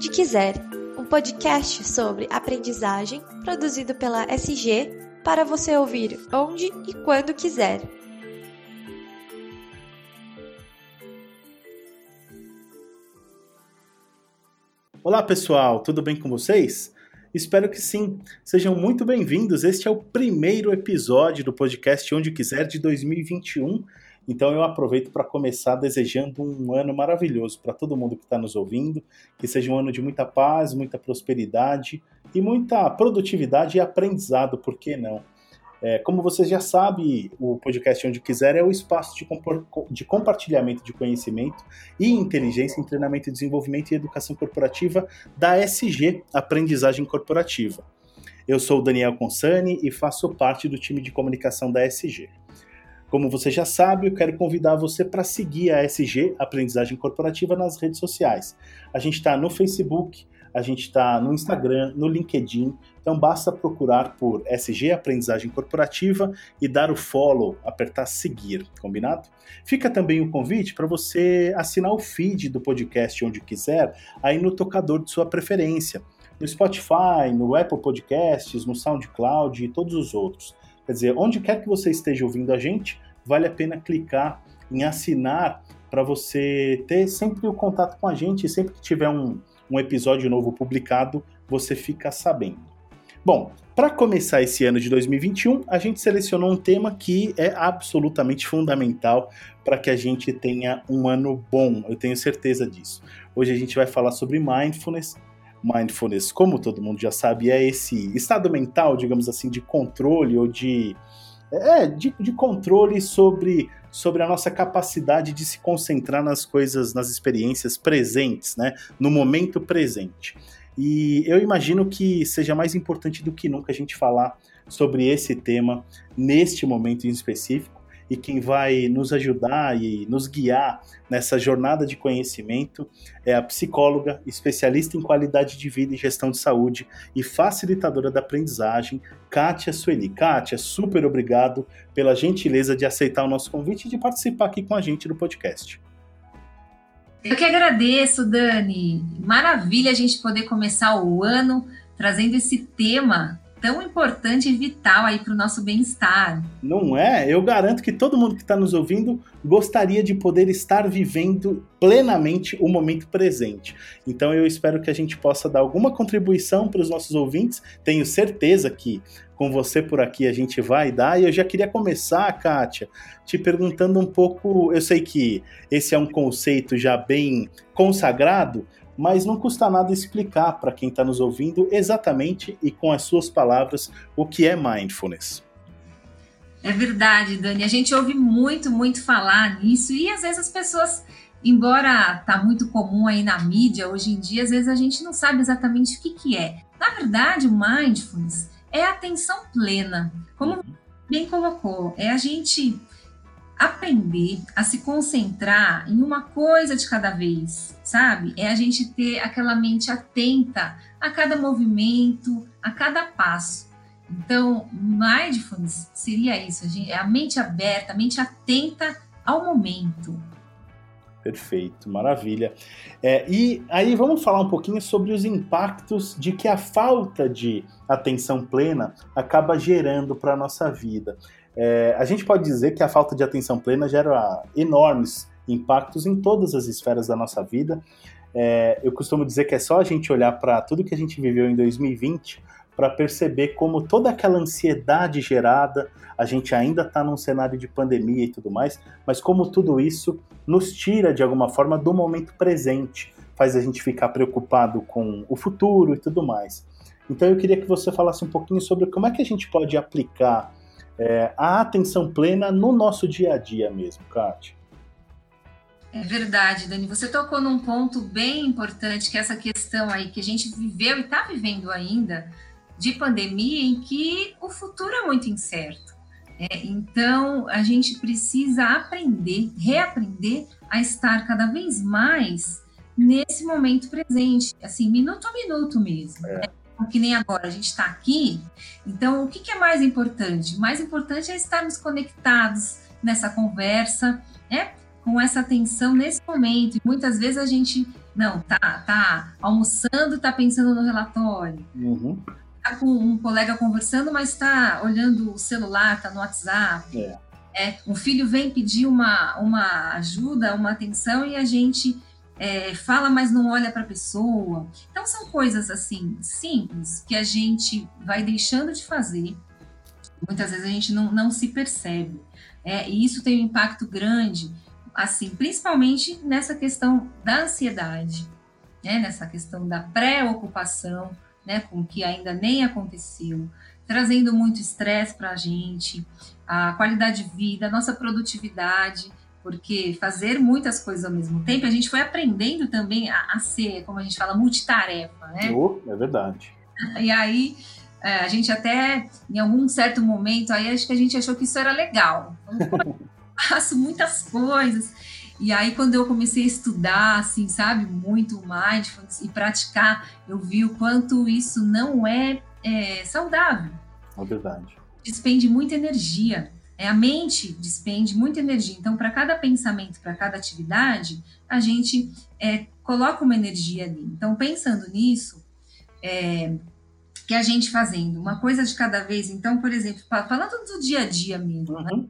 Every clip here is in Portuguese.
Onde Quiser, um podcast sobre aprendizagem produzido pela SG para você ouvir onde e quando quiser. Olá pessoal, tudo bem com vocês? Espero que sim. Sejam muito bem-vindos. Este é o primeiro episódio do podcast Onde Quiser de 2021 então eu aproveito para começar desejando um ano maravilhoso para todo mundo que está nos ouvindo, que seja um ano de muita paz, muita prosperidade e muita produtividade e aprendizado, por que não? É, como vocês já sabem, o podcast Onde Quiser é o espaço de, de, compartilhamento de conhecimento e inteligência em treinamento, desenvolvimento e educação corporativa da SG Aprendizagem Corporativa. Eu sou o Daniel Consani e faço parte do time de comunicação da SG. Como você já sabe, eu quero convidar você para seguir a SG Aprendizagem Corporativa nas redes sociais. A gente está no Facebook, a gente está no Instagram, no LinkedIn, então basta procurar por SG Aprendizagem Corporativa e dar o follow, apertar seguir, combinado? Fica também o convite para você assinar o feed do podcast onde quiser, aí no tocador de sua preferência, no Spotify, no Apple Podcasts, no SoundCloud e todos os outros. Quer dizer, onde quer que você esteja ouvindo a gente, vale a pena clicar em assinar para você ter sempre o contato com a gente e sempre que tiver um, um episódio novo publicado, você fica sabendo. Bom, para começar esse ano de 2021, a gente selecionou um tema que é absolutamente fundamental para que a gente tenha um ano bom, eu tenho certeza disso. Hoje a gente vai falar sobre mindfulness. Mindfulness, como todo mundo já sabe, é esse estado mental, digamos assim, de controle ou de é, de, de controle sobre, sobre a nossa capacidade de se concentrar nas coisas, nas experiências presentes, né? No momento presente. E eu imagino que seja mais importante do que nunca a gente falar sobre esse tema neste momento em específico, e quem vai nos ajudar e nos guiar nessa jornada de conhecimento é a psicóloga, especialista em qualidade de vida e gestão de saúde e facilitadora da aprendizagem, Kátia Sueli. Kátia, super obrigado pela gentileza de aceitar o nosso convite e de participar aqui com a gente no podcast. Eu que agradeço, Dani. Maravilha a gente poder começar o ano trazendo esse tema tão importante e vital aí para o nosso bem-estar. Não é? Eu garanto que todo mundo que está nos ouvindo gostaria de poder estar vivendo plenamente o momento presente. Então eu espero que a gente possa dar alguma contribuição para os nossos ouvintes. Tenho certeza que com você por aqui a gente vai dar. E eu já queria começar, Kátia, te perguntando um pouco. Eu sei que esse é um conceito já bem consagrado, mas não custa nada explicar para quem está nos ouvindo exatamente e com as suas palavras o que é mindfulness. É verdade, Dani. A gente ouve muito, muito falar nisso e às vezes as pessoas, embora tá muito comum aí na mídia hoje em dia, às vezes a gente não sabe exatamente o que, que é. Na verdade, o mindfulness é atenção plena. Como uhum. bem colocou, é a gente aprender a se concentrar em uma coisa de cada vez, sabe? É a gente ter aquela mente atenta a cada movimento, a cada passo. Então, mindfulness seria isso, a, gente, é a mente aberta, a mente atenta ao momento. Perfeito, maravilha. É, e aí vamos falar um pouquinho sobre os impactos de que a falta de atenção plena acaba gerando para a nossa vida. É, a gente pode dizer que a falta de atenção plena gera enormes impactos em todas as esferas da nossa vida. É, eu costumo dizer que é só a gente olhar para tudo que a gente viveu em 2020 para perceber como toda aquela ansiedade gerada, a gente ainda está num cenário de pandemia e tudo mais, mas como tudo isso nos tira de alguma forma do momento presente, faz a gente ficar preocupado com o futuro e tudo mais. Então eu queria que você falasse um pouquinho sobre como é que a gente pode aplicar é, a atenção plena no nosso dia a dia mesmo, Kátia. É verdade, Dani. Você tocou num ponto bem importante, que é essa questão aí que a gente viveu e está vivendo ainda de pandemia, em que o futuro é muito incerto. É, então, a gente precisa aprender, reaprender a estar cada vez mais nesse momento presente, assim, minuto a minuto mesmo. É. Né? que nem agora a gente está aqui. Então, o que, que, é mais importante? O mais importante é estarmos conectados nessa conversa, né? Com essa atenção nesse momento. Muitas vezes a gente não tá, tá almoçando, tá pensando no relatório. Uhum. Tá com um colega conversando, mas está olhando o celular, tá no WhatsApp. É. É, um filho vem pedir uma, uma ajuda, uma atenção e a gente é, fala, mas não olha para a pessoa. Então, são coisas assim, simples, que a gente vai deixando de fazer. Muitas vezes a gente não, não se percebe. É, e isso tem um impacto grande, assim, principalmente nessa questão da ansiedade, né, nessa questão da preocupação né, com o que ainda nem aconteceu, trazendo muito estresse para a gente, a qualidade de vida, a nossa produtividade, porque fazer muitas coisas ao mesmo tempo, a gente foi aprendendo também a, a ser, como a gente fala, multitarefa, né? Oh, é verdade. E aí, é, a gente até, em algum certo momento, aí acho que a gente achou que isso era legal. Faço muitas coisas. E aí, quando eu comecei a estudar, assim, sabe, muito mindfulness e praticar, eu vi o quanto isso não é, é saudável. É verdade. Despende muita energia. É, a mente despende muita energia. Então, para cada pensamento, para cada atividade, a gente é, coloca uma energia ali. Então, pensando nisso, é, que a gente fazendo uma coisa de cada vez. Então, por exemplo, falando do dia a dia mesmo, né? uhum. né?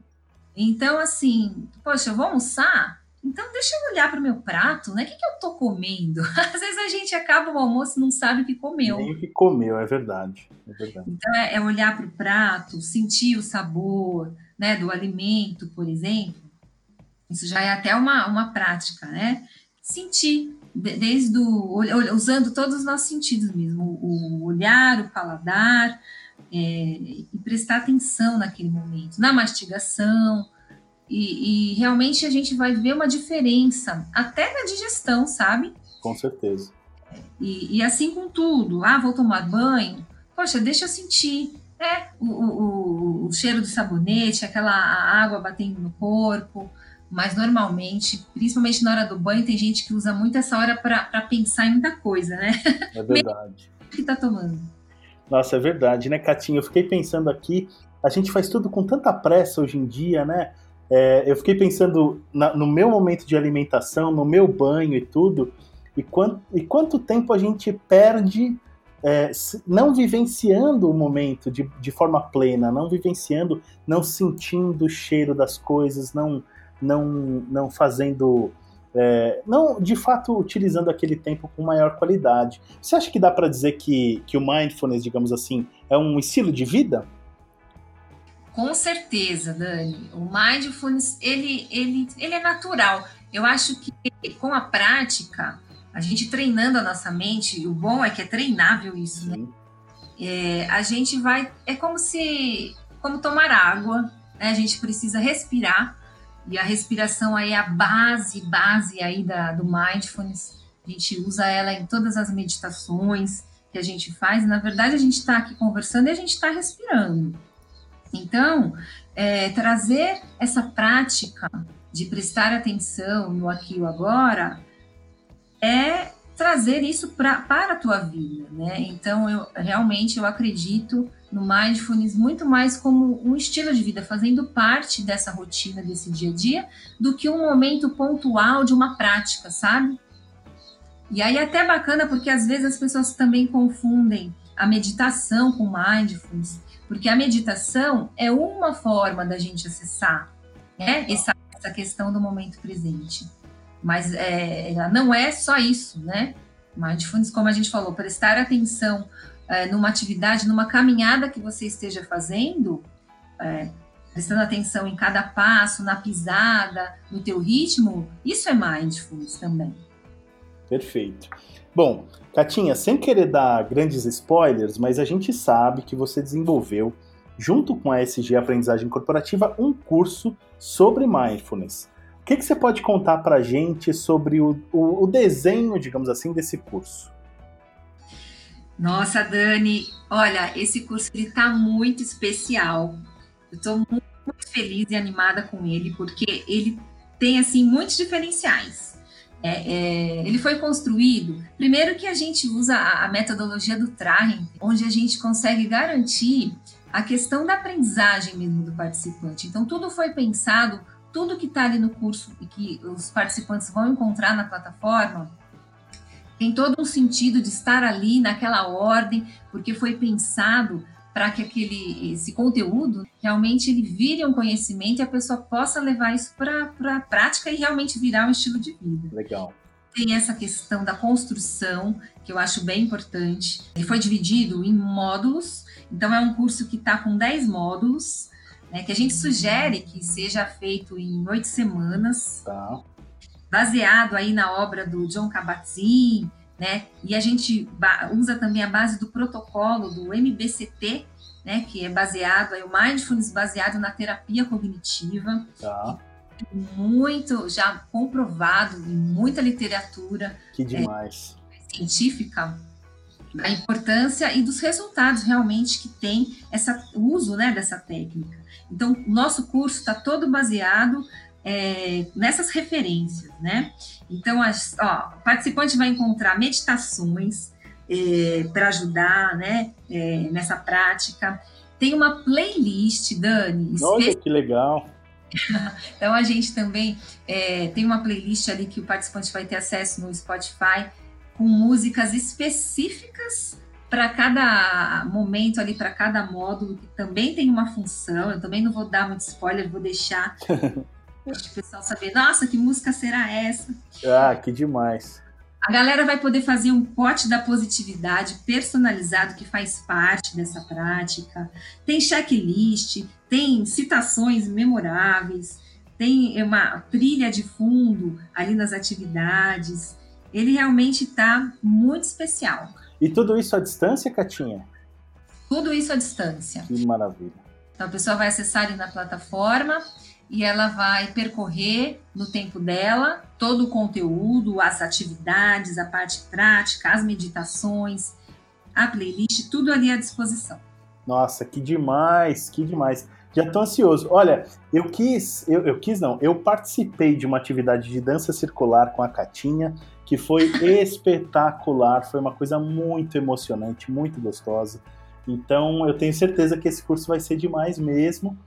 Então, assim, poxa, eu vou almoçar? Então, deixa eu olhar para o meu prato, né? O que, que eu estou comendo? Às vezes a gente acaba o almoço e não sabe o que comeu. Nem o que comeu, é verdade. É verdade. Então, é, é olhar para o prato, sentir o sabor, né, do alimento, por exemplo, isso já é até uma, uma prática, né? Sentir, desde o, usando todos os nossos sentidos mesmo, o olhar, o paladar, é, e prestar atenção naquele momento, na mastigação, e, e, realmente a gente vai ver uma diferença, até na digestão, sabe? Com certeza. E, e assim com tudo, ah, vou tomar banho, poxa, deixa eu sentir, é, o, o, o cheiro do sabonete, aquela água batendo no corpo, mas normalmente, principalmente na hora do banho, tem gente que usa muito essa hora para pensar em muita coisa, né? É verdade. O que tá tomando? Nossa, é verdade, né, Catinha? Eu fiquei pensando aqui, a gente faz tudo com tanta pressa hoje em dia, né? É, eu fiquei pensando na, no meu momento de alimentação, no meu banho e tudo, e, quant, e quanto tempo a gente perde é, não vivenciando o momento de, de forma plena, não vivenciando, não sentindo o cheiro das coisas, não, não, não fazendo. É, não de fato utilizando aquele tempo com maior qualidade. Você acha que dá para dizer que, que o mindfulness, digamos assim, é um estilo de vida? Com certeza, Dani. O mindfulness ele, ele, ele é natural. Eu acho que com a prática a gente treinando a nossa mente, o bom é que é treinável isso, né? É, a gente vai. É como se. Como tomar água, né? A gente precisa respirar, e a respiração aí é a base, base aí da, do mindfulness. A gente usa ela em todas as meditações que a gente faz. Na verdade, a gente está aqui conversando e a gente está respirando. Então, é, trazer essa prática de prestar atenção no aqui e agora é trazer isso pra, para a tua vida, né? Então, eu realmente eu acredito no mindfulness muito mais como um estilo de vida, fazendo parte dessa rotina, desse dia a dia, do que um momento pontual de uma prática, sabe? E aí é até bacana porque às vezes as pessoas também confundem a meditação com mindfulness, porque a meditação é uma forma da gente acessar né, essa, essa questão do momento presente. Mas é, não é só isso, né? Mindfulness, como a gente falou, prestar atenção é, numa atividade, numa caminhada que você esteja fazendo, é, prestando atenção em cada passo, na pisada, no teu ritmo, isso é mindfulness também. Perfeito. Bom, Catinha, sem querer dar grandes spoilers, mas a gente sabe que você desenvolveu, junto com a SG Aprendizagem Corporativa, um curso sobre mindfulness. O que, que você pode contar para a gente sobre o, o, o desenho, digamos assim, desse curso? Nossa, Dani, olha, esse curso está muito especial. Eu estou muito, muito feliz e animada com ele, porque ele tem assim muitos diferenciais. É, é, ele foi construído, primeiro que a gente usa a, a metodologia do Trahen, onde a gente consegue garantir a questão da aprendizagem mesmo do participante. Então, tudo foi pensado tudo que está ali no curso e que os participantes vão encontrar na plataforma tem todo um sentido de estar ali naquela ordem, porque foi pensado para que aquele esse conteúdo realmente ele vire um conhecimento e a pessoa possa levar isso para a prática e realmente virar um estilo de vida. Legal. Tem essa questão da construção, que eu acho bem importante. Ele foi dividido em módulos, então é um curso que está com 10 módulos, né, que a gente sugere que seja feito em oito semanas. Tá. Baseado aí na obra do John Kabat-Zinn, né? E a gente usa também a base do protocolo do MBCT, né? Que é baseado, aí o mindfulness baseado na terapia cognitiva. Tá. Muito já comprovado em muita literatura. Que demais. É, científica da importância e dos resultados realmente que tem essa, uso né, dessa técnica. Então, o nosso curso está todo baseado é, nessas referências, né? Então, as, ó, o participante vai encontrar meditações é, para ajudar, né, é, nessa prática. Tem uma playlist, Dani. Olha que legal. então, a gente também é, tem uma playlist ali que o participante vai ter acesso no Spotify com músicas específicas para cada momento ali, para cada módulo, que também tem uma função. Eu também não vou dar muito spoiler, vou deixar o pessoal saber, nossa, que música será essa? Ah, que demais. A galera vai poder fazer um pote da positividade personalizado que faz parte dessa prática. Tem checklist, tem citações memoráveis, tem uma trilha de fundo ali nas atividades. Ele realmente está muito especial. E tudo isso à distância, Catinha? Tudo isso à distância. Que maravilha. Então a pessoa vai acessar ali na plataforma e ela vai percorrer no tempo dela todo o conteúdo, as atividades, a parte prática, as meditações, a playlist, tudo ali à disposição. Nossa, que demais, que demais. Já estou ansioso. Olha, eu quis, eu, eu, quis não, eu participei de uma atividade de dança circular com a Catinha, que foi espetacular, foi uma coisa muito emocionante, muito gostosa. Então, eu tenho certeza que esse curso vai ser demais mesmo.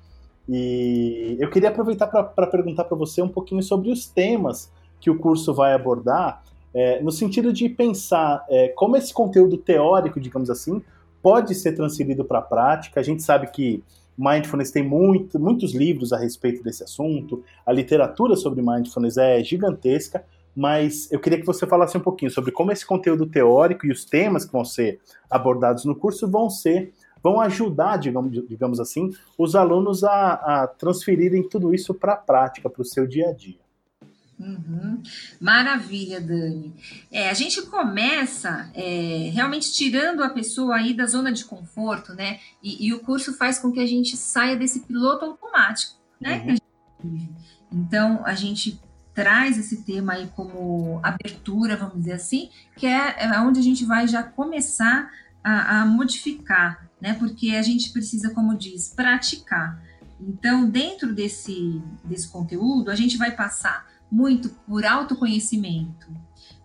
E eu queria aproveitar para perguntar para você um pouquinho sobre os temas que o curso vai abordar, é, no sentido de pensar é, como esse conteúdo teórico, digamos assim, pode ser transferido para a prática. A gente sabe que mindfulness tem muito, muitos livros a respeito desse assunto, a literatura sobre mindfulness é gigantesca, mas eu queria que você falasse um pouquinho sobre como esse conteúdo teórico e os temas que vão ser abordados no curso vão ser vão ajudar, digamos, digamos assim, os alunos a, a transferirem tudo isso para a prática, para o seu dia a dia. Uhum. Maravilha, Dani. É, a gente começa é, realmente tirando a pessoa aí da zona de conforto, né? E, e, o curso faz com que a gente saia desse piloto automático, né? Uhum. Então, a gente traz esse tema aí como abertura, vamos dizer assim, que é, é onde a gente vai já começar a, a modificar né? Porque a gente precisa, como diz, praticar. Então, dentro desse, desse conteúdo, a gente vai passar muito por autoconhecimento.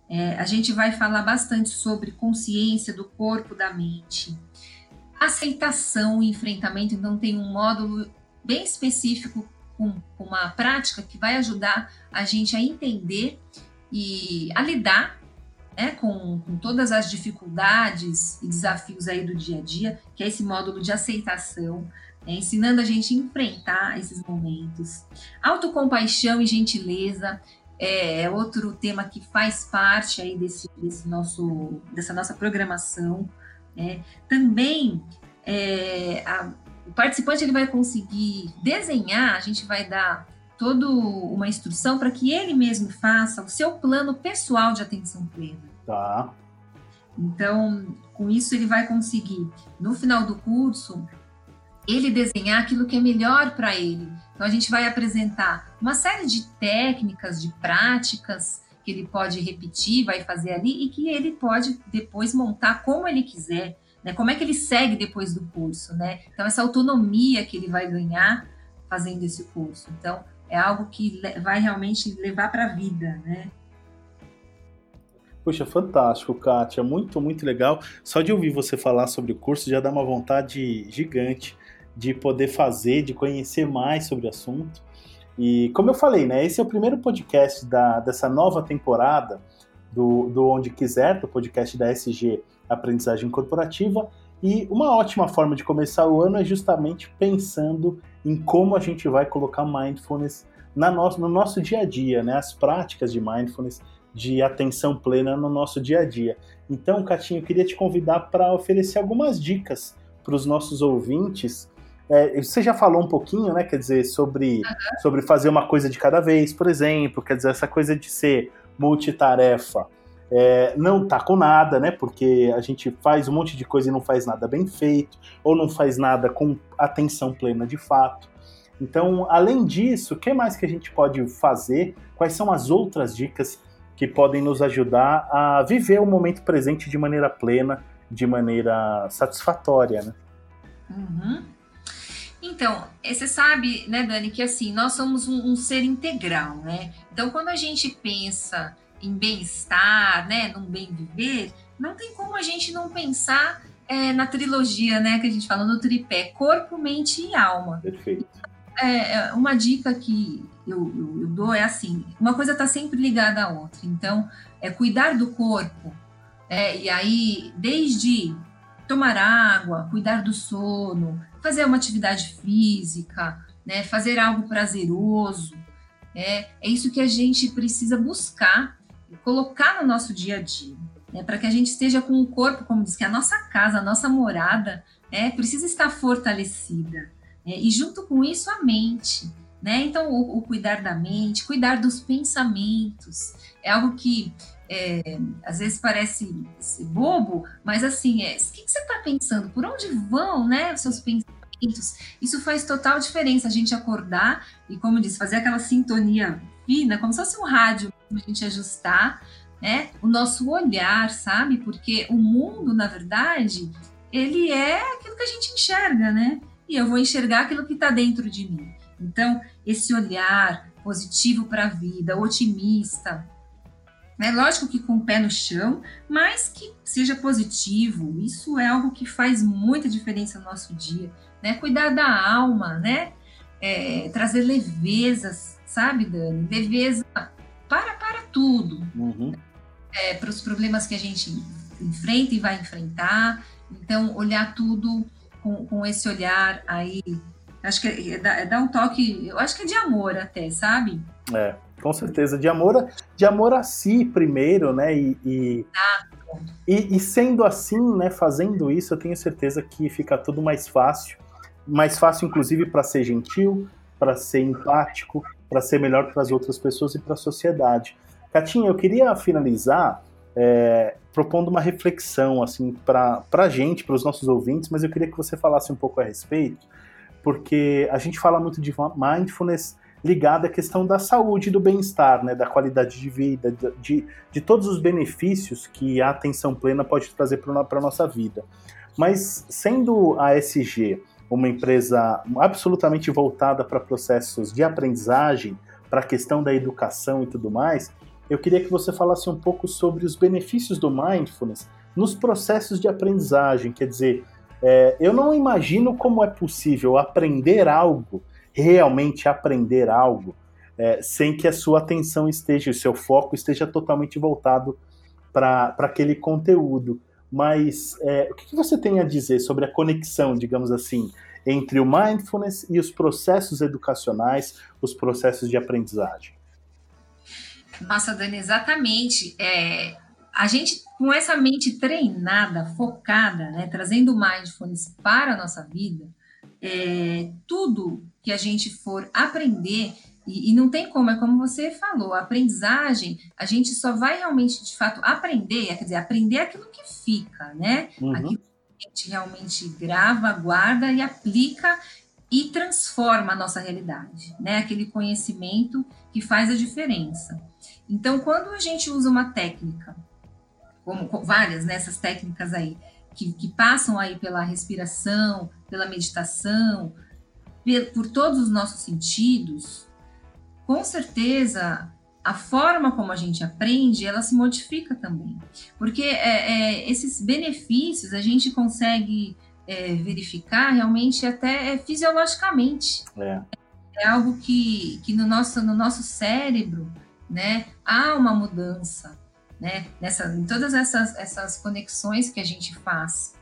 É, a gente vai falar bastante sobre consciência do corpo, da mente, aceitação e enfrentamento. Então, tem um módulo bem específico com, uma prática que vai ajudar a gente a entender e a lidar né, com, com, todas as dificuldades e desafios aí do dia a dia, que é esse módulo de aceitação, né, ensinando a gente a enfrentar esses momentos. Autocompaixão e gentileza é outro tema que faz parte aí desse, desse nosso, dessa nossa programação. Né. Também é, a, o participante ele vai conseguir desenhar, a gente vai dar toda uma instrução para que ele mesmo faça o seu plano pessoal de atenção plena. Tá. Então, com isso ele vai conseguir, no final do curso, ele desenhar aquilo que é melhor para ele. Então a gente vai apresentar uma série de técnicas, de práticas que ele pode repetir, vai fazer ali e que ele pode depois montar como ele quiser, né? Como é que ele segue depois do curso, né? Então essa autonomia que ele vai ganhar fazendo esse curso. Então é algo que vai realmente levar para a vida, né? Poxa, fantástico, Kátia. Muito, muito legal. Só de ouvir você falar sobre o curso já dá uma vontade gigante de poder fazer, de conhecer mais sobre o assunto. E como eu falei, né, esse é o primeiro podcast da, dessa nova temporada do, do Onde Quiser, do podcast da SG Aprendizagem Corporativa. E uma ótima forma de começar o ano é justamente pensando em como a gente vai colocar mindfulness na nosso, no nosso dia a dia, né? As práticas de mindfulness, de atenção plena no nosso dia a dia. Então, Catinho, eu queria te convidar para oferecer algumas dicas para os nossos ouvintes. É, você já falou um pouquinho, né? Quer dizer, sobre, uhum. sobre fazer uma coisa de cada vez, por exemplo, quer dizer, essa coisa de ser multitarefa é, não tá com nada, né? Porque a gente faz um monte de coisa e não faz nada bem feito, ou não faz nada com atenção plena de fato. Então, além disso, o que mais que a gente pode fazer? Quais são as outras dicas que podem nos ajudar a viver o momento presente de maneira plena, de maneira satisfatória, né? Uhum. Então, eh, você sabe, né, Dani, que assim, nós somos um, um ser integral, né? Então, quando a gente pensa em bem-estar, né, num bem viver, não tem como a gente não pensar é, na trilogia, né, que a gente fala no tripé, corpo, mente e alma. Perfeito. É, é uma dica que eu, eu, eu dou é assim, uma coisa está sempre ligada à outra. Então, é cuidar do corpo, é, e aí desde tomar água, cuidar do sono, fazer uma atividade física, né, fazer algo prazeroso, é, é isso que a gente precisa buscar colocar no nosso dia a dia, né, para que a gente esteja com o corpo, como diz, que a nossa casa, a nossa morada, né, precisa estar fortalecida. Né, e junto com isso, a mente. Né? Então, o, o, cuidar da mente, cuidar dos pensamentos, é algo que é, às vezes parece bobo, mas assim, é, o que, que você está pensando? Por onde vão né, os seus pensamentos? Isso faz total diferença a gente acordar e, como disse, fazer aquela sintonia fina, como se fosse um rádio a gente ajustar, né? O nosso olhar, sabe? Porque o mundo, na verdade, ele é aquilo que a gente enxerga, né? E eu vou enxergar aquilo que está dentro de mim. Então, esse olhar positivo para a vida, otimista, né? Lógico que com o pé no chão, mas que seja positivo. Isso é algo que faz muita diferença no nosso dia, né? Cuidar da alma, né? É, trazer levezas, sabe, Dani? Leveza para para tudo. Uhum. É, para os problemas que a gente enfrenta e vai enfrentar. Então, olhar tudo com, com esse olhar aí. Acho que é, é, dá um toque, eu acho que é de amor até, sabe? É, com certeza. De amor, de amor a si primeiro, né? E, e, e, e sendo assim, né? Fazendo isso, eu tenho certeza que fica tudo mais fácil. Mais fácil, inclusive, para ser gentil, para ser empático, para ser melhor para as outras pessoas e para a sociedade. Catinha, eu queria finalizar é, propondo uma reflexão assim para a gente, para os nossos ouvintes, mas eu queria que você falasse um pouco a respeito, porque a gente fala muito de mindfulness ligada à questão da saúde do bem-estar, né, da qualidade de vida, de, de todos os benefícios que a atenção plena pode trazer para a nossa vida. Mas sendo a SG uma empresa absolutamente voltada para processos de aprendizagem, para a questão da educação e tudo mais, eu queria que você falasse um pouco sobre os benefícios do mindfulness nos processos de aprendizagem. Quer dizer, é, eu não imagino como é possível aprender algo, realmente aprender algo, é, sem que a sua atenção esteja, o seu foco esteja totalmente voltado para aquele conteúdo. Mas é, o que você tem a dizer sobre a conexão, digamos assim, entre o mindfulness e os processos educacionais, os processos de aprendizagem? Nossa, Dani, exatamente. É, a gente, com essa mente treinada, focada, né, trazendo mindfulness para a nossa vida, é, tudo que a gente for aprender e, e, não tem como, é como você falou, a aprendizagem, a gente só vai realmente, de fato, aprender, quer dizer, aprender aquilo que fica, né? Uhum. Aquilo que a gente realmente grava, guarda e aplica e transforma a nossa realidade, né? Aquele conhecimento que faz a diferença. Então, quando a gente usa uma técnica, como várias nessas né, técnicas aí, que, que passam aí pela respiração, pela meditação, por todos os nossos sentidos, com certeza a forma como a gente aprende, ela se modifica também. Porque é, é, esses benefícios a gente consegue é, verificar realmente até é, fisiologicamente. É. é algo que, que no, nosso, no nosso cérebro, né, há uma mudança, né, nessa, em todas essas, essas conexões que a gente faz.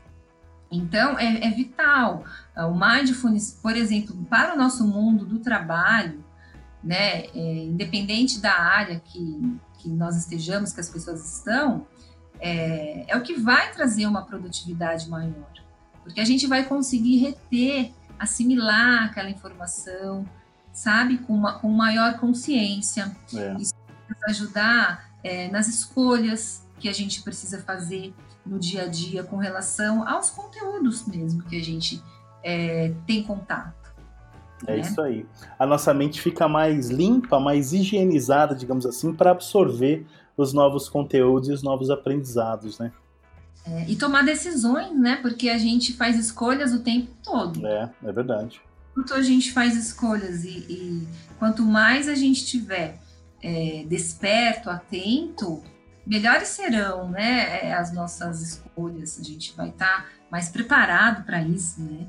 Então, é, é vital. O mindfulness, por exemplo, para o nosso mundo do trabalho, né, é, independente da área que, que nós estejamos, que as pessoas estão, é, é o que vai trazer uma produtividade maior. Porque a gente vai conseguir reter, assimilar aquela informação, sabe, com, uma, com maior consciência. É. Isso vai ajudar é, nas escolhas que a gente precisa fazer no dia a dia com relação aos conteúdos mesmo que a gente é, tem contato. É né? isso aí. A nossa mente fica mais limpa, mais higienizada, digamos assim, para absorver os novos conteúdos e os novos aprendizados, né? É, e tomar decisões, né? Porque a gente faz escolhas o tempo todo. É, é verdade. Quanto a gente faz escolhas e, e quanto mais a gente tiver é, desperto, atento, melhores serão, né? É, as nossas escolhas. A gente vai estar tá mais preparado para isso, né?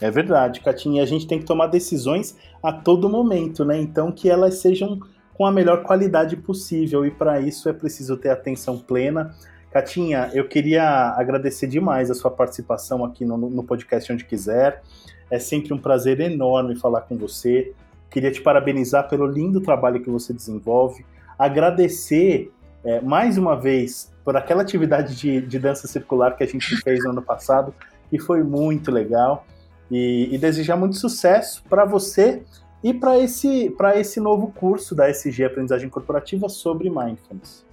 É verdade, Catinha. A gente tem que tomar decisões a todo momento, né? Então que elas sejam com a melhor qualidade possível e para isso é preciso ter atenção plena. Catinha, eu queria agradecer demais a sua participação aqui no, no podcast Onde Quiser. É sempre um prazer enorme falar com você. Queria te parabenizar pelo lindo trabalho que você desenvolve. Agradecer é, mais uma vez por aquela atividade de, de dança circular que a gente fez no ano passado, que foi muito legal e, e desejar muito sucesso para você e para esse, esse novo curso da SG Aprendizagem Corporativa sobre Mindfulness.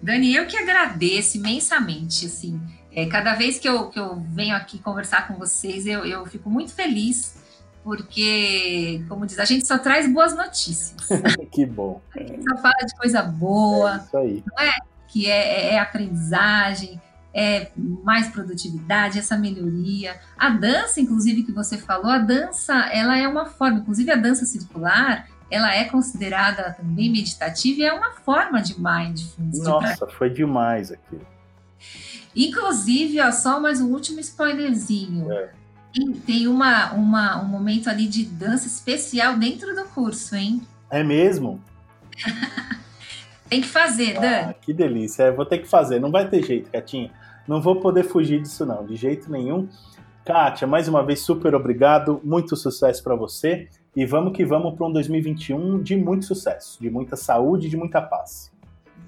Dani, eu que agradeço imensamente, assim, é, cada vez que eu, que eu venho aqui conversar com vocês, eu, eu fico muito feliz, porque, como diz, a gente só traz boas notícias. que bom. A gente só fala de coisa boa, é isso aí. não é? Que é, é aprendizagem, é, mais produtividade, essa melhoria. A dança, inclusive, que você falou, a dança, ela é uma forma, inclusive a dança circular, ela é considerada também meditativa e é uma forma de mindfulness. Nossa, de foi demais aqui. Inclusive, ó, só mais um último spoilerzinho. É. Tem, tem uma, uma, um momento ali de dança especial dentro do curso, hein? É mesmo? Tem que fazer, ah, Dan. Que delícia. É, vou ter que fazer. Não vai ter jeito, Catinha. Não vou poder fugir disso, não, de jeito nenhum. Kátia, mais uma vez, super obrigado. Muito sucesso para você. E vamos que vamos para um 2021 de muito sucesso, de muita saúde e de muita paz.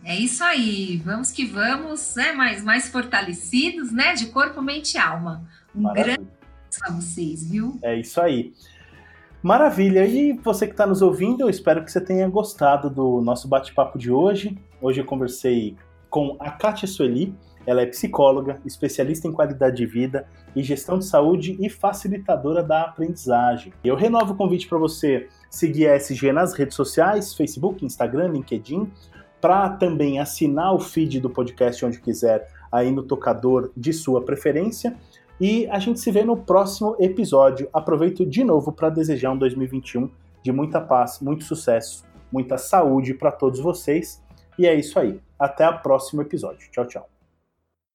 É isso aí, vamos que vamos, né? Mais, mais fortalecidos, né? De corpo, mente e alma. Um Maravilha. grande para vocês, viu? É isso aí. Maravilha! E você que está nos ouvindo, eu espero que você tenha gostado do nosso bate-papo de hoje. Hoje eu conversei com a Kátia Sueli. Ela é psicóloga, especialista em qualidade de vida e gestão de saúde e facilitadora da aprendizagem. Eu renovo o convite para você seguir a SG nas redes sociais, Facebook, Instagram, LinkedIn, para também assinar o feed do podcast onde quiser aí no tocador de sua preferência e a gente se vê no próximo episódio. Aproveito de novo para desejar um 2021 de muita paz, muito sucesso, muita saúde para todos vocês. E é isso aí. Até o próximo episódio. Tchau, tchau.